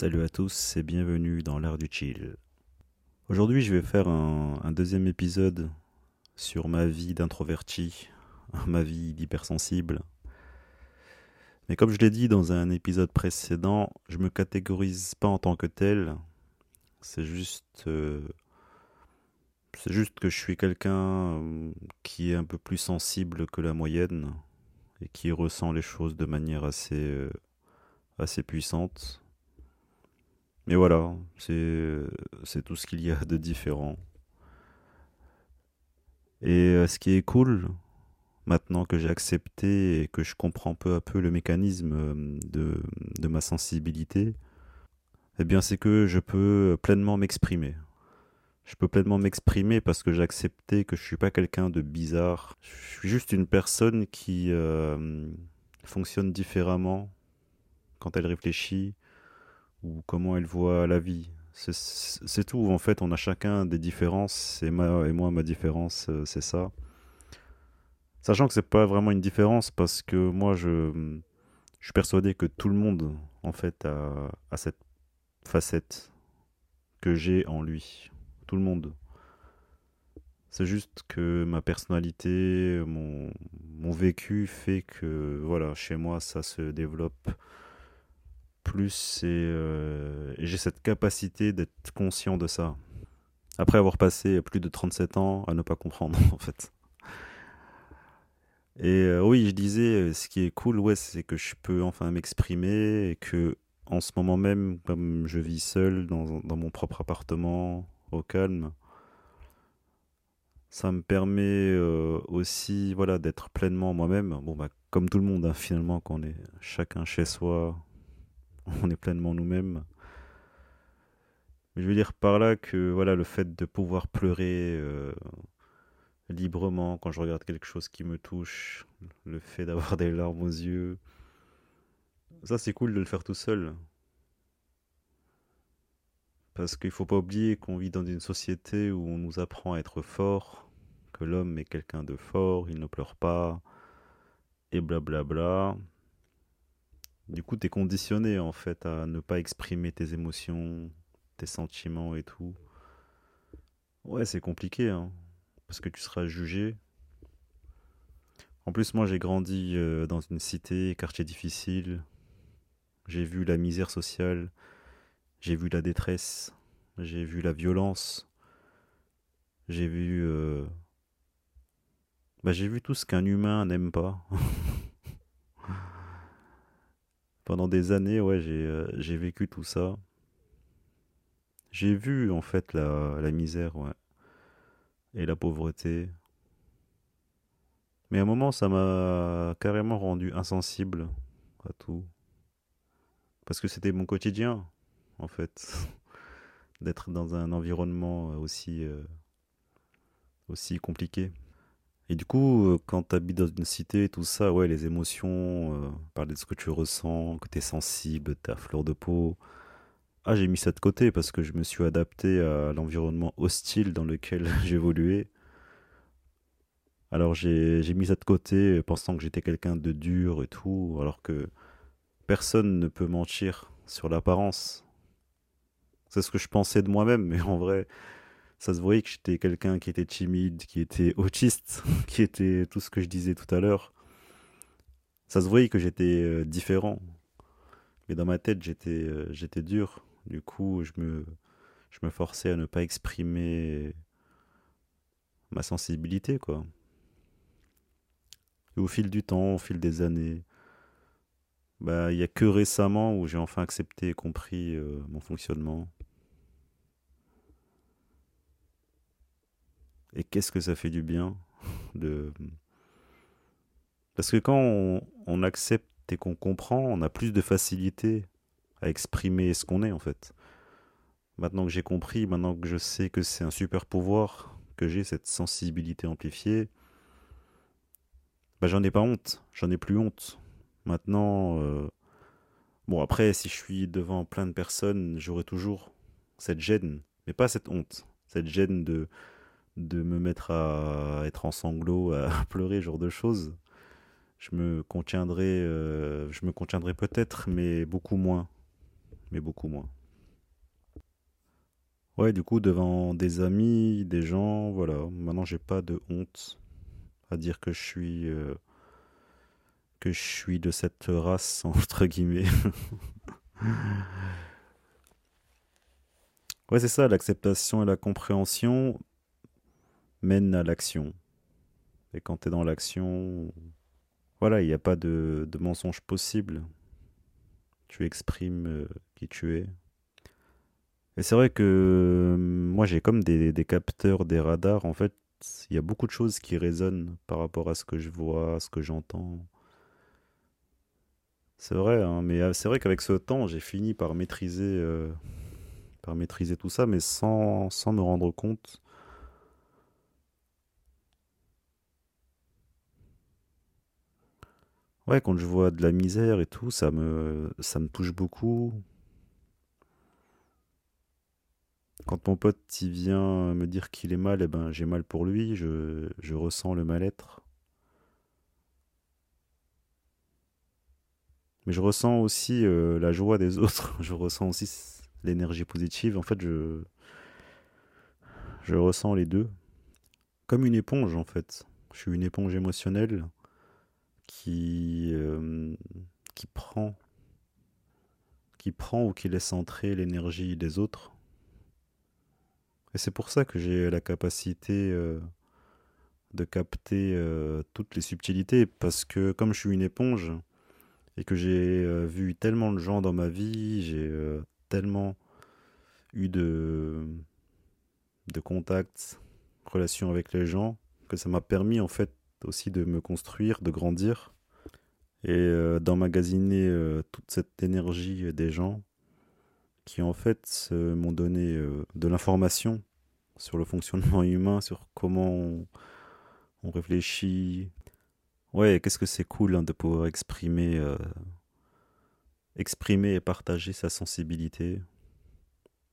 Salut à tous et bienvenue dans l'art du chill. Aujourd'hui je vais faire un, deuxième épisode sur ma vie d'introverti, ma vie d'hypersensible. Mais comme je l'ai dit dans un épisode précédent, je me catégorise pas en tant que tel. C'est juste, euh, c'est juste que je suis quelqu'un euh, qui est un peu plus sensible que la moyenne et qui ressent les choses de manière assez, euh, assez puissante. Mais voilà, c'est, c'est tout ce qu'il y a de différent. Et euh, ce qui est cool, maintenant que j'ai accepté et que je comprends peu à peu le mécanisme euh, de, ma sensibilité, eh bien c'est que je peux pleinement m'exprimer. Je peux pleinement m'exprimer parce que j'ai accepté que je suis pas quelqu'un de bizarre. Je suis juste une personne qui euh, fonctionne différemment quand elle réfléchit ou comment elle voit la vie. C'est- tout. En fait, on a chacun des différences et, moi, ma différence, euh, c'est ça. Sachant que c'est pas vraiment une différence parce que moi, je, je suis persuadé que tout le monde, en fait, a, a cette facette que j'ai en lui. Tout le monde. C'est juste que ma personnalité, mon, mon vécu fait que, voilà, chez moi, ça se développe plus et, euh, j'ai cette capacité d'être conscient de ça. Après avoir passé plus de 37 ans à ne pas comprendre, en fait. Et euh, oui, je disais, euh, ce qui est cool, ouais, c'est que je peux enfin m'exprimer et que en ce moment même, comme je vis seul dans, mon propre appartement, au calme, ça me permet aussi, voilà, d'être pleinement moi-même. Bon, bah, comme tout le monde, hein, finalement, quand on est chacun chez soi, on est pleinement nous-mêmes. Mais je veux dire par là que, voilà, le fait de pouvoir pleurer euh, librement quand je regarde quelque chose qui me touche, le fait d'avoir des larmes aux yeux, ça c'est cool de le faire tout seul. Parce qu'il faut pas oublier qu'on vit dans une société où on nous apprend à être fort, que l'homme est quelqu'un de fort, il ne pleure pas, et blablabla. Du coup, t'es conditionné en fait à ne pas exprimer tes émotions, tes sentiments et tout. Ouais, c'est compliqué, hein, parce que tu seras jugé. En plus, moi j'ai grandi euh, dans une cité, quartier difficile, j'ai vu la misère sociale, j'ai vu la détresse, j'ai vu la violence, j'ai vu, euh, bah, j'ai vu tout ce qu'un humain n'aime pas. Pendant des années, euh, j'ai vécu tout ça. J'ai vu en fait la, misère, et la pauvreté. Mais à un moment, ça m'a carrément rendu insensible à tout. Parce que c'était mon quotidien, en fait, d'être dans un environnement aussi, euh, aussi compliqué. Et du coup, euh, quand tu habites dans une cité, tout ça, ouais, les émotions, euh, parler de ce que tu ressens, que tu es sensible, à fleur de peau. Ah, j'ai mis ça de côté parce que je me suis adapté à l'environnement hostile dans lequel j'évoluais. Alors j'ai j'ai mis ça de côté euh, pensant que j'étais quelqu'un de dur et tout, alors que personne ne peut mentir sur l'apparence. C'est ce que je pensais de moi-même, mais en vrai, ça se voyait que j'étais quelqu'un qui était timide, qui était autiste, qui était tout ce que je disais tout à l'heure. Ça se voyait que j'étais euh, différent, mais dans ma tête, j'étais euh, dur. Du coup, je me, forçais à ne pas exprimer ma sensibilité, quoi. Au fil du temps, au fil des années, bah, il y a que récemment où j'ai enfin accepté et compris euh, mon fonctionnement. Et qu'est-ce que ça fait du bien de, Parce que quand on, accepte et qu'on comprend, on a plus de facilité à exprimer ce qu'on est en fait. Maintenant que j'ai compris, maintenant que je sais que c'est un super pouvoir, que j'ai cette sensibilité amplifiée, bah j'en ai pas honte, j'en ai plus honte. Maintenant, euh, bon après, si je suis devant plein de personnes, j'aurai toujours cette gêne, mais pas cette honte, cette gêne de de me mettre à être en sanglots, à pleurer, genre de choses. Je me contiendrai, euh, je me contiendrai peut-être, mais beaucoup moins, mais beaucoup moins. Ouais, du coup, devant des amis, des gens, voilà. Maintenant, j'ai pas de honte à dire que je suis euh, que je suis de cette race entre guillemets. ouais, c'est ça, l'acceptation et la compréhension mènent à l'action. Et quand tu es dans l'action, voilà, il n'y a pas de, mensonge possible. Tu exprimes euh, qui tu es. Et c'est vrai que euh, moi j'ai comme des, capteurs, des radars. En fait, il y a beaucoup de choses qui résonnent par rapport à ce que je vois, à ce que j'entends. C'est vrai, hein, mais euh, c'est vrai qu'avec ce temps, j'ai fini par maîtriser, par maîtriser tout ça, mais sans, sans me rendre compte. Ouais, quand je vois de la misère et tout, ça me, ça me touche beaucoup. Quand mon pote il vient me dire qu'il est mal, eh ben j'ai mal pour lui, je, je ressens le mal-être. Mais je ressens aussi euh, la joie des autres, je ressens aussi l'énergie positive. En fait, je, je ressens les deux. Comme une éponge, en fait. Je suis une éponge émotionnelle qui, qui prend, qui prend ou qui laisse entrer l'énergie des autres. Et c'est pour ça que j'ai la capacité euh, de capter euh, toutes les subtilités, parce que comme je suis une éponge, et que j'ai euh, vu tellement de gens dans ma vie, j'ai tellement eu de contacts, relations avec les gens, que ça m'a permis en fait aussi de me construire, de grandir et euh, d'emmagasiner euh, toute cette énergie des gens qui en fait euh, m'ont donné euh, de l'information sur le fonctionnement humain, sur comment on, réfléchit. Ouais, qu'est-ce que c'est cool hein, de pouvoir exprimer, euh, exprimer et partager sa sensibilité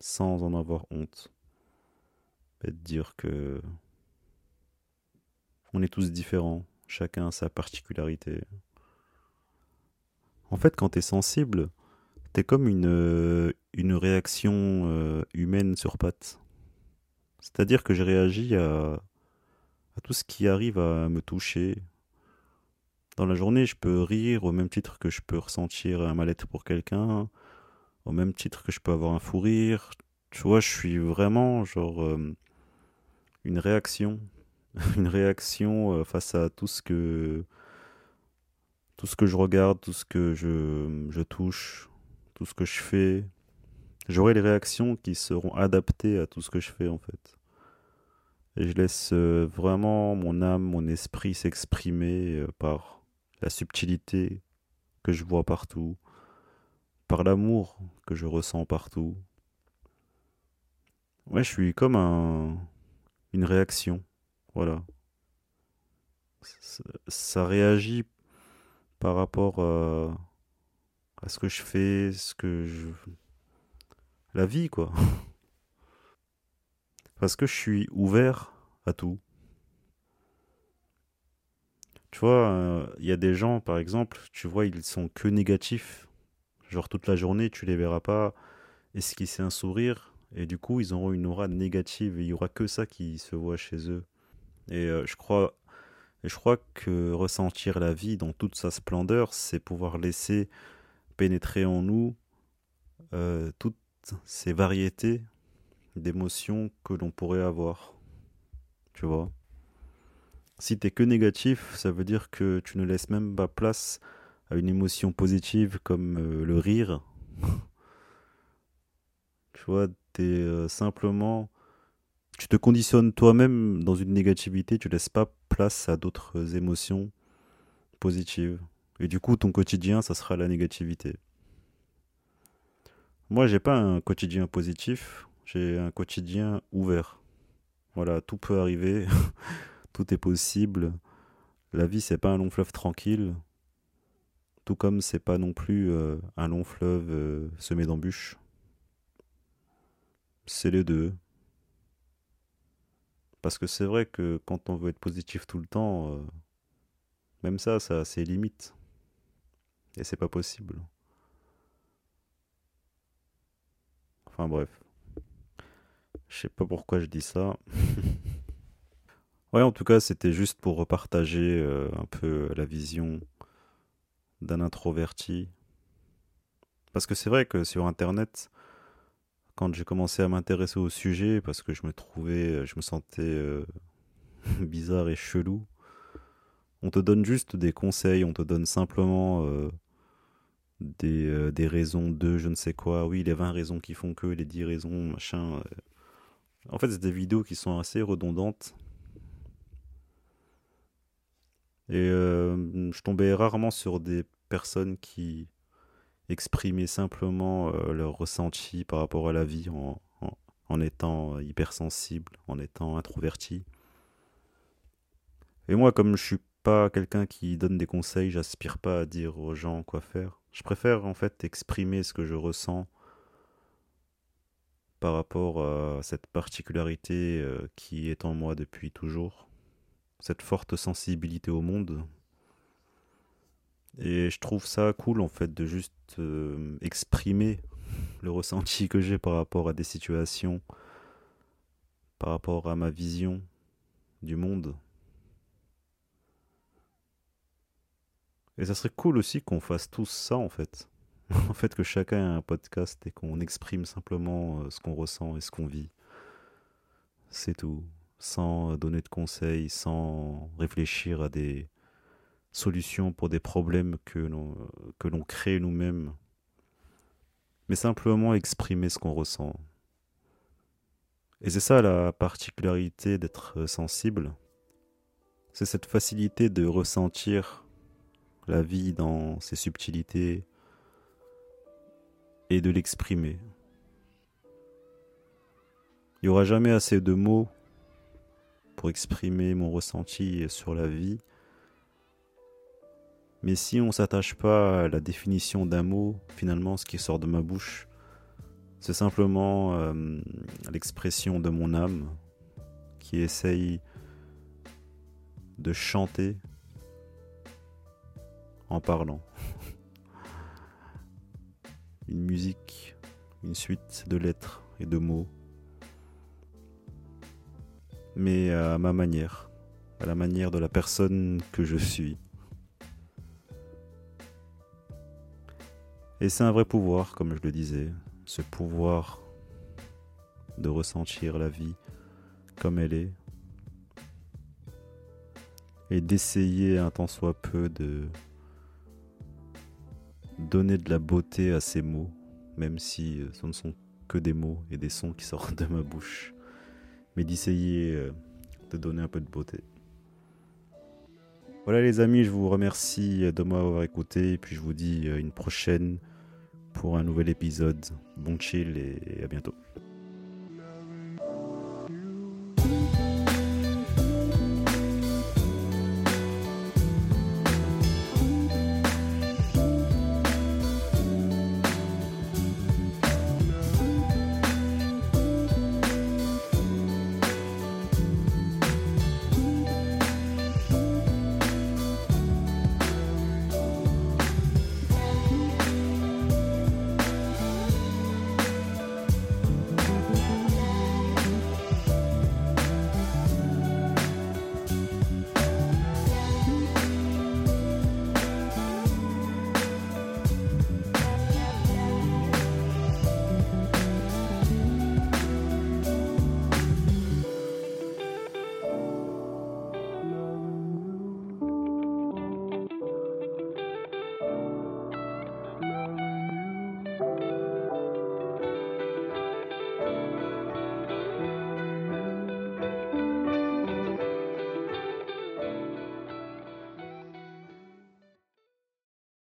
sans en avoir honte. Et de dire que on est tous différents, chacun a sa particularité. En fait, quand t'es sensible, t'es comme une, euh, réaction euh, humaine sur pattes. C'est-à-dire que je réagis à, tout ce qui arrive à me toucher. Dans la journée, je peux rire au même titre que je peux ressentir un mal-être pour quelqu'un, au même titre que je peux avoir un fou rire. Tu vois, je suis vraiment genre euh, une réaction, une réaction face à tout ce que tout ce que je regarde, tout ce que je, touche, tout ce que je fais. J'aurai les réactions qui seront adaptées à tout ce que je fais en fait. Et je laisse euh, vraiment mon âme, mon esprit s'exprimer euh, par la subtilité que je vois partout, par l'amour que je ressens partout. Ouais, je suis comme un, une réaction. Voilà. Ça réagit par rapport à, à ce que je fais, ce que je... La vie, quoi. Parce que je suis ouvert à tout. Tu vois, euh, il y a des gens, par exemple, tu vois, ils sont que négatifs. Genre toute la journée, tu les verras pas esquisser un sourire. Et du coup, ils auront une aura négative. Et il y aura que ça qui se voit chez eux. Et euh, je crois, et je crois que ressentir la vie dans toute sa splendeur, c'est pouvoir laisser pénétrer en nous euh, toutes ces variétés d'émotions que l'on pourrait avoir. Tu vois? Si t'es que négatif, ça veut dire que tu ne laisses même pas place à une émotion positive comme euh, le rire. Tu vois, t'es euh, simplement... Tu te conditionnes toi-même dans une négativité, tu laisses pas place à d'autres émotions positive. Et du coup, ton quotidien, ça sera la négativité. Moi, j'ai pas un quotidien positif, j'ai un quotidien ouvert. Voilà, tout peut arriver, tout est possible. La vie, c'est pas un long fleuve tranquille, tout comme c'est pas non plus euh, un long fleuve euh, semé d'embûches. C'est les deux. Parce que c'est vrai que quand on veut être positif tout le temps, euh, même ça, ça a ses limites. Et c'est pas possible. Enfin bref. Je sais pas pourquoi je dis ça. ouais, en tout cas, c'était juste pour repartager euh, un peu la vision d'un introverti. Parce que c'est vrai que sur Internet, quand j'ai commencé à m'intéresser au sujet, parce que je me trouvais, je me sentais euh, bizarre et chelou, on te donne juste des conseils, on te donne simplement euh, des, euh, des, raisons de je ne sais quoi. Oui, les 20 raisons qui font que, les 10 raisons, machin. En fait, c'est des vidéos qui sont assez redondantes. Et je tombais rarement sur des personnes qui exprimer simplement euh, leur ressenti par rapport à la vie en, en, étant hypersensible, en étant introverti. Et moi, comme je suis pas quelqu'un qui donne des conseils, j'aspire pas à dire aux gens quoi faire. Je préfère en fait exprimer ce que je ressens par rapport à cette particularité euh, qui est en moi depuis toujours, cette forte sensibilité au monde, et je trouve ça cool en fait de juste euh, exprimer le ressenti que j'ai par rapport à des situations, par rapport à ma vision du monde. Et ça serait cool aussi qu'on fasse tous ça en fait. en fait que chacun ait un podcast et qu'on exprime simplement euh, ce qu'on ressent et ce qu'on vit. C'est tout. Sans donner de conseils, sans réfléchir à des solutions pour des problèmes que que l'on crée nous-mêmes, mais simplement exprimer ce qu'on ressent. Et c'est ça la particularité d'être sensible, c'est cette facilité de ressentir la vie dans ses subtilités et de l'exprimer. Il n'y aura jamais assez de mots pour exprimer mon ressenti sur la vie, mais si on s'attache pas à la définition d'un mot, finalement, ce qui sort de ma bouche, c'est simplement euh, l'expression de mon âme qui essaye de chanter en parlant. une musique, une suite de lettres et de mots, mais à ma manière, à la manière de la personne que je suis. Et c'est un vrai pouvoir, comme je le disais, ce pouvoir de ressentir la vie comme elle est. Et d'essayer un tant soit peu de donner de la beauté à ces mots, même si euh, ce ne sont que des mots et des sons qui sortent de ma bouche, mais d'essayer euh, de donner un peu de beauté. Voilà les amis, je vous remercie de m'avoir écouté. Et puis je vous dis euh, une prochaine pour un nouvel épisode. Bon chill et à bientôt.